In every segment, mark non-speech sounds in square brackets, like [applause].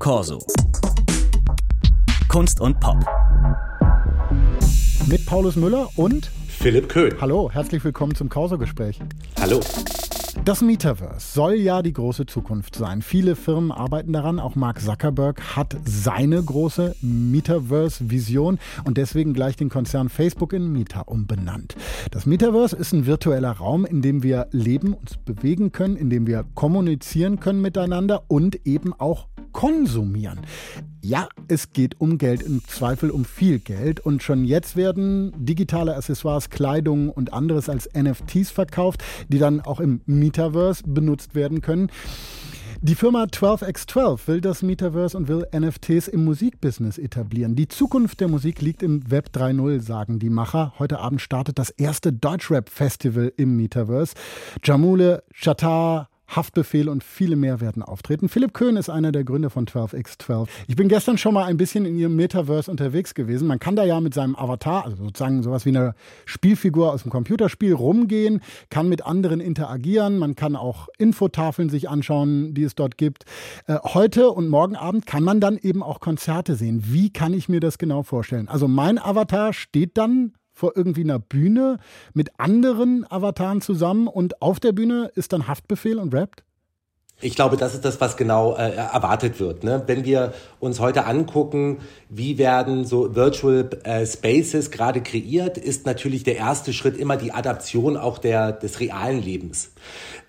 Corso. Kunst und Pop. Mit Paulus Müller und Philipp Köhn. Hallo, herzlich willkommen zum Corso-Gespräch. Hallo. Das Metaverse soll ja die große Zukunft sein. Viele Firmen arbeiten daran. Auch Mark Zuckerberg hat seine große Metaverse-Vision und deswegen gleich den Konzern Facebook in Meta umbenannt. Das Metaverse ist ein virtueller Raum, in dem wir leben, uns bewegen können, in dem wir kommunizieren können miteinander und eben auch konsumieren. Ja, es geht um Geld, im Zweifel um viel Geld. Und schon jetzt werden digitale Accessoires, Kleidung und anderes als NFTs verkauft, die dann auch im Metaverse benutzt werden können. Die Firma 12x12 will das Metaverse und will NFTs im Musikbusiness etablieren. Die Zukunft der Musik liegt im Web 3.0, sagen die Macher. Heute Abend startet das erste Deutschrap-Festival im Metaverse. Jamule, Chatar, Haftbefehl und viele mehr werden auftreten. Philipp Köhn ist einer der Gründer von 12x12. Ich bin gestern schon mal ein bisschen in ihrem Metaverse unterwegs gewesen. Man kann da ja mit seinem Avatar, also sozusagen sowas wie eine Spielfigur aus dem Computerspiel, rumgehen, kann mit anderen interagieren. Man kann auch Infotafeln sich anschauen, die es dort gibt. Äh, heute und morgen Abend kann man dann eben auch Konzerte sehen. Wie kann ich mir das genau vorstellen? Also mein Avatar steht dann vor irgendwie einer Bühne mit anderen Avataren zusammen und auf der Bühne ist dann Haftbefehl und rappt? Ich glaube, das ist das, was genau äh, erwartet wird. Ne? Wenn wir uns heute angucken, wie werden so Virtual äh, Spaces gerade kreiert, ist natürlich der erste Schritt immer die Adaption auch der, des realen Lebens.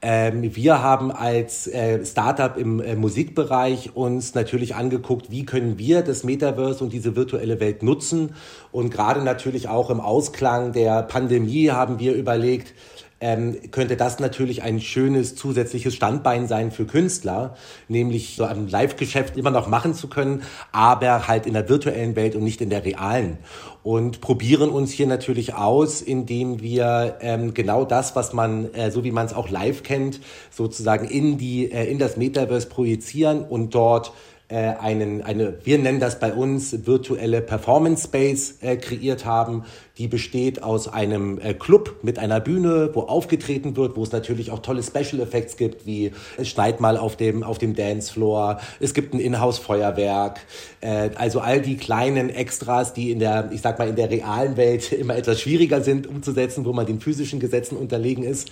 Ähm, wir haben als äh, Startup im äh, Musikbereich uns natürlich angeguckt, wie können wir das Metaverse und diese virtuelle Welt nutzen. Und gerade natürlich auch im Ausklang der Pandemie haben wir überlegt, ähm, könnte das natürlich ein schönes zusätzliches Standbein sein für Künstler, nämlich so ein Live-Geschäft immer noch machen zu können, aber halt in der virtuellen Welt und nicht in der realen. Und probieren uns hier natürlich aus, indem wir ähm, genau das, was man, äh, so wie man es auch live kennt, sozusagen in die, äh, in das Metaverse projizieren und dort äh, einen, eine, wir nennen das bei uns virtuelle Performance Space äh, kreiert haben, die besteht aus einem äh, Club mit einer Bühne, wo aufgetreten wird, wo es natürlich auch tolle Special Effects gibt, wie es schneit mal auf dem, auf dem Dancefloor, es gibt ein Inhouse-Feuerwerk, äh, also all die kleinen Extras, die in der, ich sag mal, in der realen Welt [laughs] immer etwas schwieriger sind umzusetzen, wo man den physischen Gesetzen unterlegen ist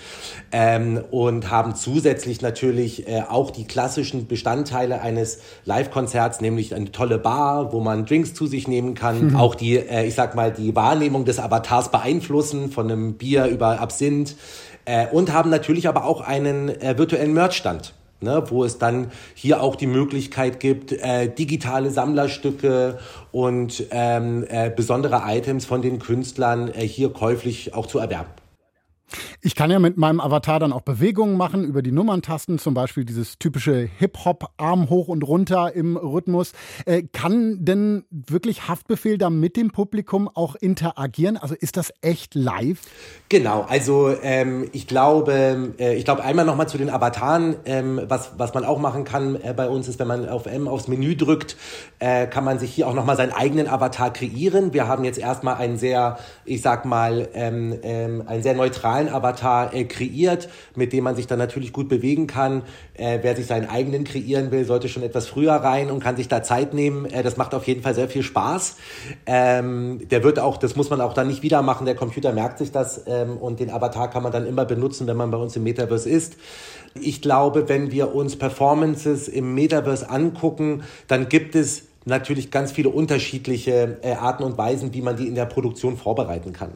ähm, und haben zusätzlich natürlich äh, auch die klassischen Bestandteile eines Live-Konzerts, nämlich eine tolle Bar, wo man Drinks zu sich nehmen kann, mhm. auch die, ich sag mal, die Wahrnehmung des Avatars beeinflussen, von einem Bier über Absinth. Äh, und haben natürlich aber auch einen äh, virtuellen Merchstand. Ne, wo es dann hier auch die Möglichkeit gibt, äh, digitale Sammlerstücke und ähm, äh, besondere Items von den Künstlern äh, hier käuflich auch zu erwerben. Ich kann ja mit meinem Avatar dann auch Bewegungen machen über die Nummerntasten, zum Beispiel dieses typische Hip-Hop-Arm hoch und runter im Rhythmus. Äh, kann denn wirklich Haftbefehl da mit dem Publikum auch interagieren? Also ist das echt live? Genau, also ähm, ich glaube, äh, ich glaube einmal nochmal zu den Avataren, ähm, was, was man auch machen kann äh, bei uns ist, wenn man auf M aufs Menü drückt, äh, kann man sich hier auch nochmal seinen eigenen Avatar kreieren. Wir haben jetzt erstmal einen sehr, ich sag mal, ähm, ähm, einen sehr neutralen Avatar Avatar äh, kreiert, mit dem man sich dann natürlich gut bewegen kann. Äh, wer sich seinen eigenen kreieren will, sollte schon etwas früher rein und kann sich da Zeit nehmen. Äh, das macht auf jeden Fall sehr viel Spaß. Ähm, der wird auch, das muss man auch dann nicht wieder machen. Der Computer merkt sich das ähm, und den Avatar kann man dann immer benutzen, wenn man bei uns im Metaverse ist. Ich glaube, wenn wir uns Performances im Metaverse angucken, dann gibt es natürlich ganz viele unterschiedliche äh, Arten und Weisen, wie man die in der Produktion vorbereiten kann.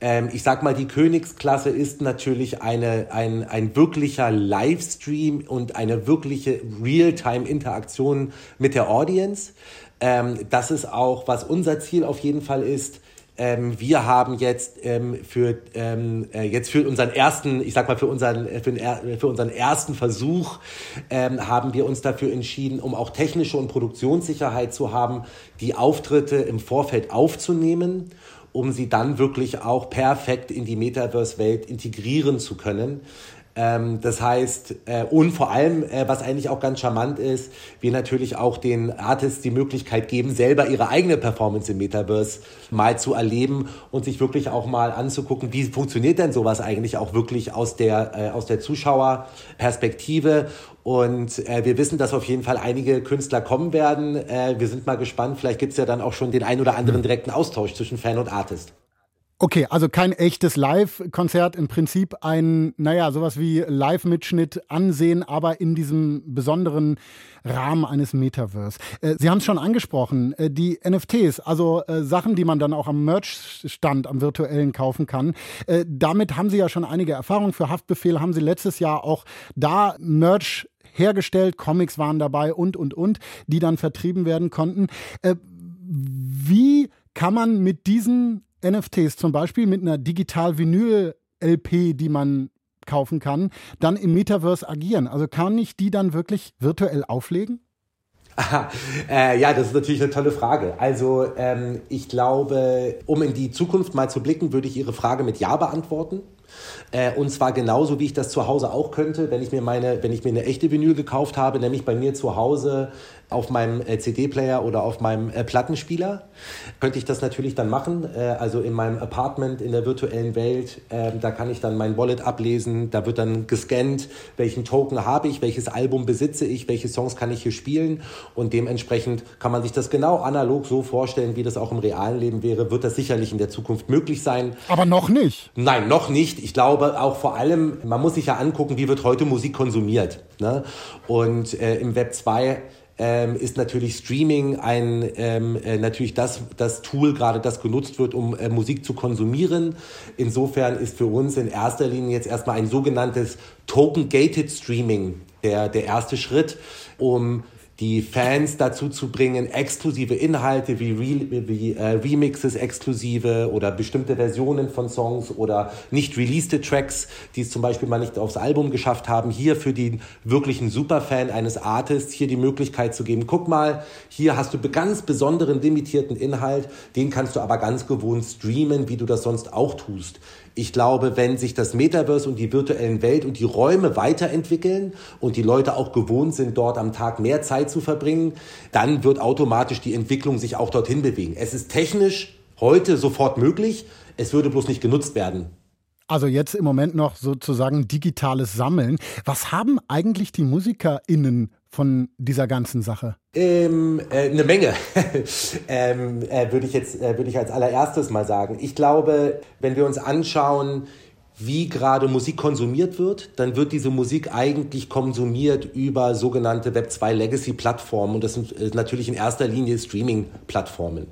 Ähm, ich sag mal, die Königsklasse ist natürlich eine, ein, ein wirklicher Livestream und eine wirkliche Realtime-Interaktion mit der Audience. Ähm, das ist auch, was unser Ziel auf jeden Fall ist. Ähm, wir haben jetzt ähm, für ähm, äh, jetzt für unseren ersten, ich sag mal für unseren für, den, für unseren ersten Versuch ähm, haben wir uns dafür entschieden, um auch technische und Produktionssicherheit zu haben, die Auftritte im Vorfeld aufzunehmen um sie dann wirklich auch perfekt in die Metaverse-Welt integrieren zu können. Ähm, das heißt, äh, und vor allem, äh, was eigentlich auch ganz charmant ist, wir natürlich auch den Artists die Möglichkeit geben, selber ihre eigene Performance im Metaverse mal zu erleben und sich wirklich auch mal anzugucken, wie funktioniert denn sowas eigentlich auch wirklich aus der, äh, aus der Zuschauerperspektive. Und äh, wir wissen, dass auf jeden Fall einige Künstler kommen werden. Äh, wir sind mal gespannt. Vielleicht gibt es ja dann auch schon den ein oder anderen direkten Austausch zwischen Fan und Artist. Okay, also kein echtes Live-Konzert, im Prinzip ein, naja, sowas wie Live-Mitschnitt ansehen, aber in diesem besonderen Rahmen eines Metaverse. Äh, Sie haben es schon angesprochen, äh, die NFTs, also äh, Sachen, die man dann auch am Merch-Stand, am virtuellen kaufen kann. Äh, damit haben Sie ja schon einige Erfahrungen. Für Haftbefehl haben Sie letztes Jahr auch da Merch hergestellt, Comics waren dabei und, und, und, die dann vertrieben werden konnten. Äh, wie kann man mit diesen NFTs zum Beispiel mit einer Digital-Vinyl-LP, die man kaufen kann, dann im Metaverse agieren? Also kann ich die dann wirklich virtuell auflegen? Aha, äh, ja, das ist natürlich eine tolle Frage. Also ähm, ich glaube, um in die Zukunft mal zu blicken, würde ich Ihre Frage mit Ja beantworten. Äh, und zwar genauso, wie ich das zu Hause auch könnte, wenn ich mir meine, wenn ich mir eine echte Vinyl gekauft habe, nämlich bei mir zu Hause auf meinem äh, CD-Player oder auf meinem äh, Plattenspieler, könnte ich das natürlich dann machen. Äh, also in meinem Apartment in der virtuellen Welt, ähm, da kann ich dann mein Wallet ablesen, da wird dann gescannt, welchen Token habe ich, welches Album besitze ich, welche Songs kann ich hier spielen und dementsprechend kann man sich das genau analog so vorstellen, wie das auch im realen Leben wäre, wird das sicherlich in der Zukunft möglich sein. Aber noch nicht. Nein, noch nicht. Ich glaube auch vor allem, man muss sich ja angucken, wie wird heute Musik konsumiert. Ne? Und äh, im Web 2 ähm, ist natürlich Streaming ein ähm, äh, natürlich das das Tool gerade das genutzt wird, um äh, Musik zu konsumieren. Insofern ist für uns in erster Linie jetzt erstmal ein sogenanntes Token Gated Streaming der der erste Schritt, um die Fans dazu zu bringen, exklusive Inhalte wie, Re wie äh, Remixes exklusive oder bestimmte Versionen von Songs oder nicht released Tracks, die es zum Beispiel mal nicht aufs Album geschafft haben, hier für den wirklichen Superfan eines Artists hier die Möglichkeit zu geben, guck mal, hier hast du ganz besonderen limitierten Inhalt, den kannst du aber ganz gewohnt streamen, wie du das sonst auch tust. Ich glaube, wenn sich das Metaverse und die virtuellen Welt und die Räume weiterentwickeln und die Leute auch gewohnt sind, dort am Tag mehr Zeit zu verbringen, dann wird automatisch die Entwicklung sich auch dorthin bewegen. Es ist technisch heute sofort möglich, es würde bloß nicht genutzt werden. Also jetzt im Moment noch sozusagen digitales Sammeln. Was haben eigentlich die MusikerInnen von dieser ganzen Sache? Ähm, äh, eine Menge, [laughs] ähm, äh, würde ich jetzt äh, würde ich als allererstes mal sagen. Ich glaube, wenn wir uns anschauen, wie gerade Musik konsumiert wird, dann wird diese Musik eigentlich konsumiert über sogenannte Web 2 Legacy Plattformen und das sind äh, natürlich in erster Linie Streaming Plattformen.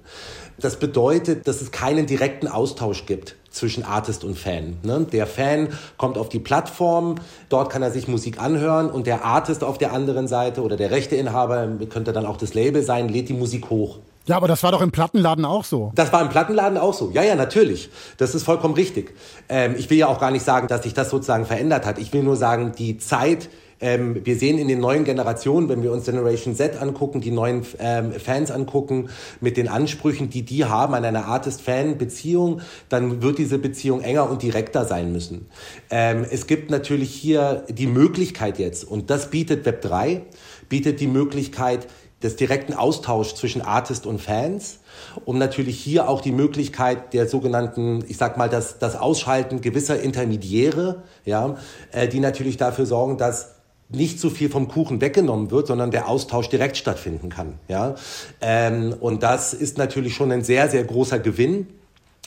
Das bedeutet, dass es keinen direkten Austausch gibt zwischen Artist und Fan. Ne? Der Fan kommt auf die Plattform, dort kann er sich Musik anhören und der Artist auf der anderen Seite oder der Rechteinhaber, könnte dann auch das Label sein, lädt die Musik hoch. Ja, aber das war doch im Plattenladen auch so. Das war im Plattenladen auch so. Ja, ja, natürlich. Das ist vollkommen richtig. Ähm, ich will ja auch gar nicht sagen, dass sich das sozusagen verändert hat. Ich will nur sagen, die Zeit, ähm, wir sehen in den neuen Generationen, wenn wir uns Generation Z angucken, die neuen ähm, Fans angucken, mit den Ansprüchen, die die haben an eine Artist-Fan-Beziehung, dann wird diese Beziehung enger und direkter sein müssen. Ähm, es gibt natürlich hier die Möglichkeit jetzt, und das bietet Web 3, bietet die Möglichkeit, des direkten Austauschs zwischen Artist und Fans, um natürlich hier auch die Möglichkeit der sogenannten, ich sag mal, das, das Ausschalten gewisser Intermediäre, ja, äh, die natürlich dafür sorgen, dass nicht so viel vom Kuchen weggenommen wird, sondern der Austausch direkt stattfinden kann. Ja? Ähm, und das ist natürlich schon ein sehr, sehr großer Gewinn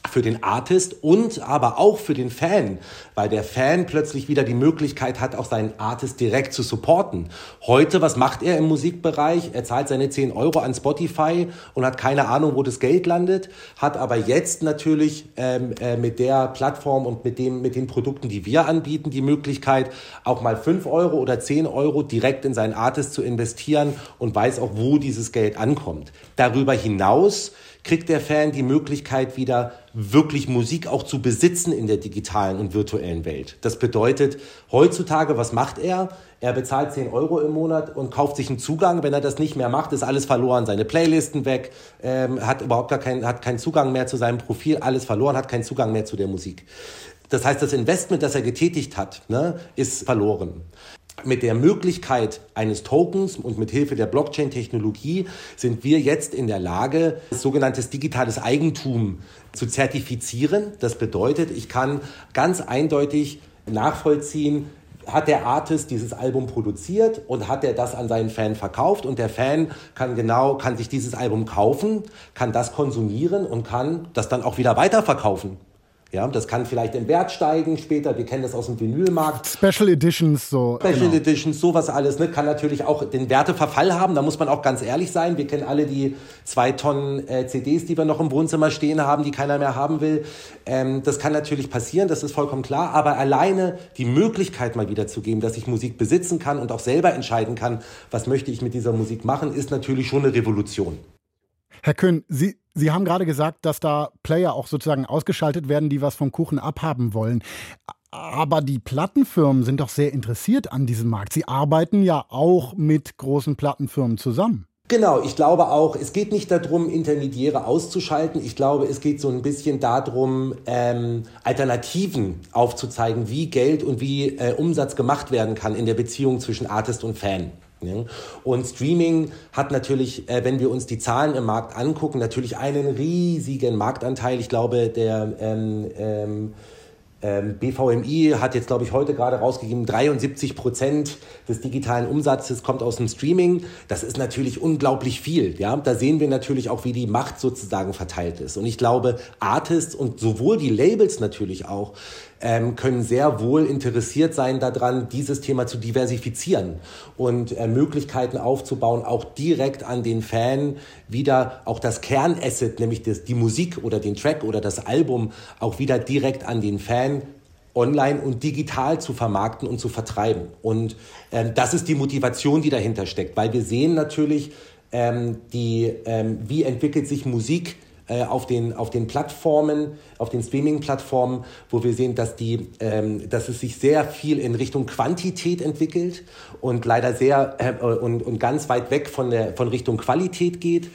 für den Artist und aber auch für den Fan, weil der Fan plötzlich wieder die Möglichkeit hat, auch seinen Artist direkt zu supporten. Heute, was macht er im Musikbereich? Er zahlt seine 10 Euro an Spotify und hat keine Ahnung, wo das Geld landet, hat aber jetzt natürlich ähm, äh, mit der Plattform und mit, dem, mit den Produkten, die wir anbieten, die Möglichkeit, auch mal 5 Euro oder 10 Euro direkt in seinen Artist zu investieren und weiß auch, wo dieses Geld ankommt. Darüber hinaus kriegt der Fan die Möglichkeit wieder wirklich Musik auch zu besitzen in der digitalen und virtuellen Welt. Das bedeutet, heutzutage, was macht er? Er bezahlt 10 Euro im Monat und kauft sich einen Zugang. Wenn er das nicht mehr macht, ist alles verloren. Seine Playlisten weg, ähm, hat überhaupt gar keinen, hat keinen Zugang mehr zu seinem Profil, alles verloren, hat keinen Zugang mehr zu der Musik. Das heißt, das Investment, das er getätigt hat, ne, ist verloren. Mit der Möglichkeit eines Tokens und mit Hilfe der Blockchain-Technologie sind wir jetzt in der Lage, sogenanntes digitales Eigentum zu zertifizieren. Das bedeutet, ich kann ganz eindeutig nachvollziehen, hat der Artist dieses Album produziert und hat er das an seinen Fan verkauft und der Fan kann genau, kann sich dieses Album kaufen, kann das konsumieren und kann das dann auch wieder weiterverkaufen. Ja, das kann vielleicht im Wert steigen später. Wir kennen das aus dem Vinylmarkt. Special Editions, so. Special genau. Editions, sowas alles, ne, kann natürlich auch den Werteverfall haben. Da muss man auch ganz ehrlich sein. Wir kennen alle die zwei Tonnen äh, CDs, die wir noch im Wohnzimmer stehen haben, die keiner mehr haben will. Ähm, das kann natürlich passieren, das ist vollkommen klar. Aber alleine die Möglichkeit mal wieder zu geben, dass ich Musik besitzen kann und auch selber entscheiden kann, was möchte ich mit dieser Musik machen, ist natürlich schon eine Revolution. Herr Köhn, Sie, Sie haben gerade gesagt, dass da Player auch sozusagen ausgeschaltet werden, die was vom Kuchen abhaben wollen. Aber die Plattenfirmen sind doch sehr interessiert an diesem Markt. Sie arbeiten ja auch mit großen Plattenfirmen zusammen. Genau, ich glaube auch, es geht nicht darum, Intermediäre auszuschalten. Ich glaube, es geht so ein bisschen darum, ähm, Alternativen aufzuzeigen, wie Geld und wie äh, Umsatz gemacht werden kann in der Beziehung zwischen Artist und Fan. Und Streaming hat natürlich, äh, wenn wir uns die Zahlen im Markt angucken, natürlich einen riesigen Marktanteil. Ich glaube, der ähm, ähm, ähm, BVMI hat jetzt, glaube ich, heute gerade rausgegeben, 73 Prozent des digitalen Umsatzes kommt aus dem Streaming. Das ist natürlich unglaublich viel. Ja, da sehen wir natürlich auch, wie die Macht sozusagen verteilt ist. Und ich glaube, Artists und sowohl die Labels natürlich auch ähm, können sehr wohl interessiert sein daran, dieses Thema zu diversifizieren und äh, Möglichkeiten aufzubauen, auch direkt an den Fan wieder auch das Kernasset, nämlich das, die Musik oder den Track oder das Album, auch wieder direkt an den Fan online und digital zu vermarkten und zu vertreiben. Und ähm, das ist die Motivation, die dahinter steckt, weil wir sehen natürlich, ähm, die, ähm, wie entwickelt sich Musik äh, auf, den, auf den Plattformen, auf den Streaming-Plattformen, wo wir sehen, dass, die, ähm, dass es sich sehr viel in Richtung Quantität entwickelt und leider sehr äh, und, und ganz weit weg von, der, von Richtung Qualität geht.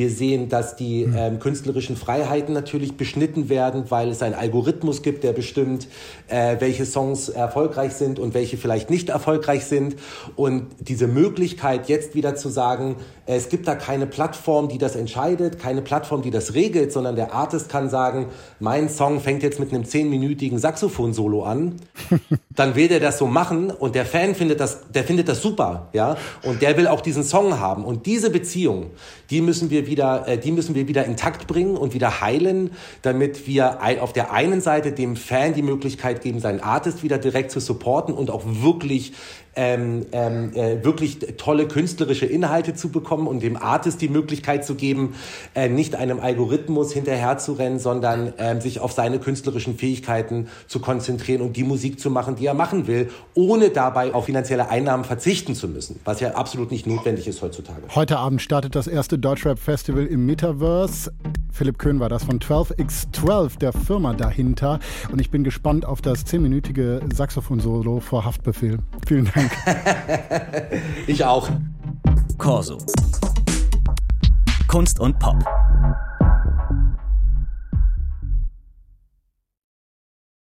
Wir sehen, dass die hm. ähm, künstlerischen Freiheiten natürlich beschnitten werden, weil es einen Algorithmus gibt, der bestimmt, äh, welche Songs erfolgreich sind und welche vielleicht nicht erfolgreich sind. Und diese Möglichkeit, jetzt wieder zu sagen, es gibt da keine Plattform, die das entscheidet, keine Plattform, die das regelt, sondern der Artist kann sagen, mein Song fängt jetzt mit einem zehnminütigen Saxophon-Solo an, [laughs] dann will der das so machen und der Fan findet das, der findet das super, ja, und der will auch diesen Song haben. Und diese Beziehung, die müssen wir wieder, äh, die müssen wir wieder intakt bringen und wieder heilen, damit wir auf der einen Seite dem Fan die Möglichkeit geben, seinen Artist wieder direkt zu supporten und auch wirklich ähm, ähm, äh, wirklich tolle künstlerische Inhalte zu bekommen und dem Artist die Möglichkeit zu geben, äh, nicht einem Algorithmus hinterherzurennen, sondern ähm, sich auf seine künstlerischen Fähigkeiten zu konzentrieren und die Musik zu machen, die er machen will, ohne dabei auf finanzielle Einnahmen verzichten zu müssen, was ja absolut nicht notwendig ist heutzutage. Heute Abend startet das erste Deutschrap Festival im Metaverse. Philipp Köhn war das von 12x12, der Firma dahinter. Und ich bin gespannt auf das zehnminütige Saxophon-Solo vor Haftbefehl. Vielen Dank. [laughs] ich auch. Corso. Kunst und Pop.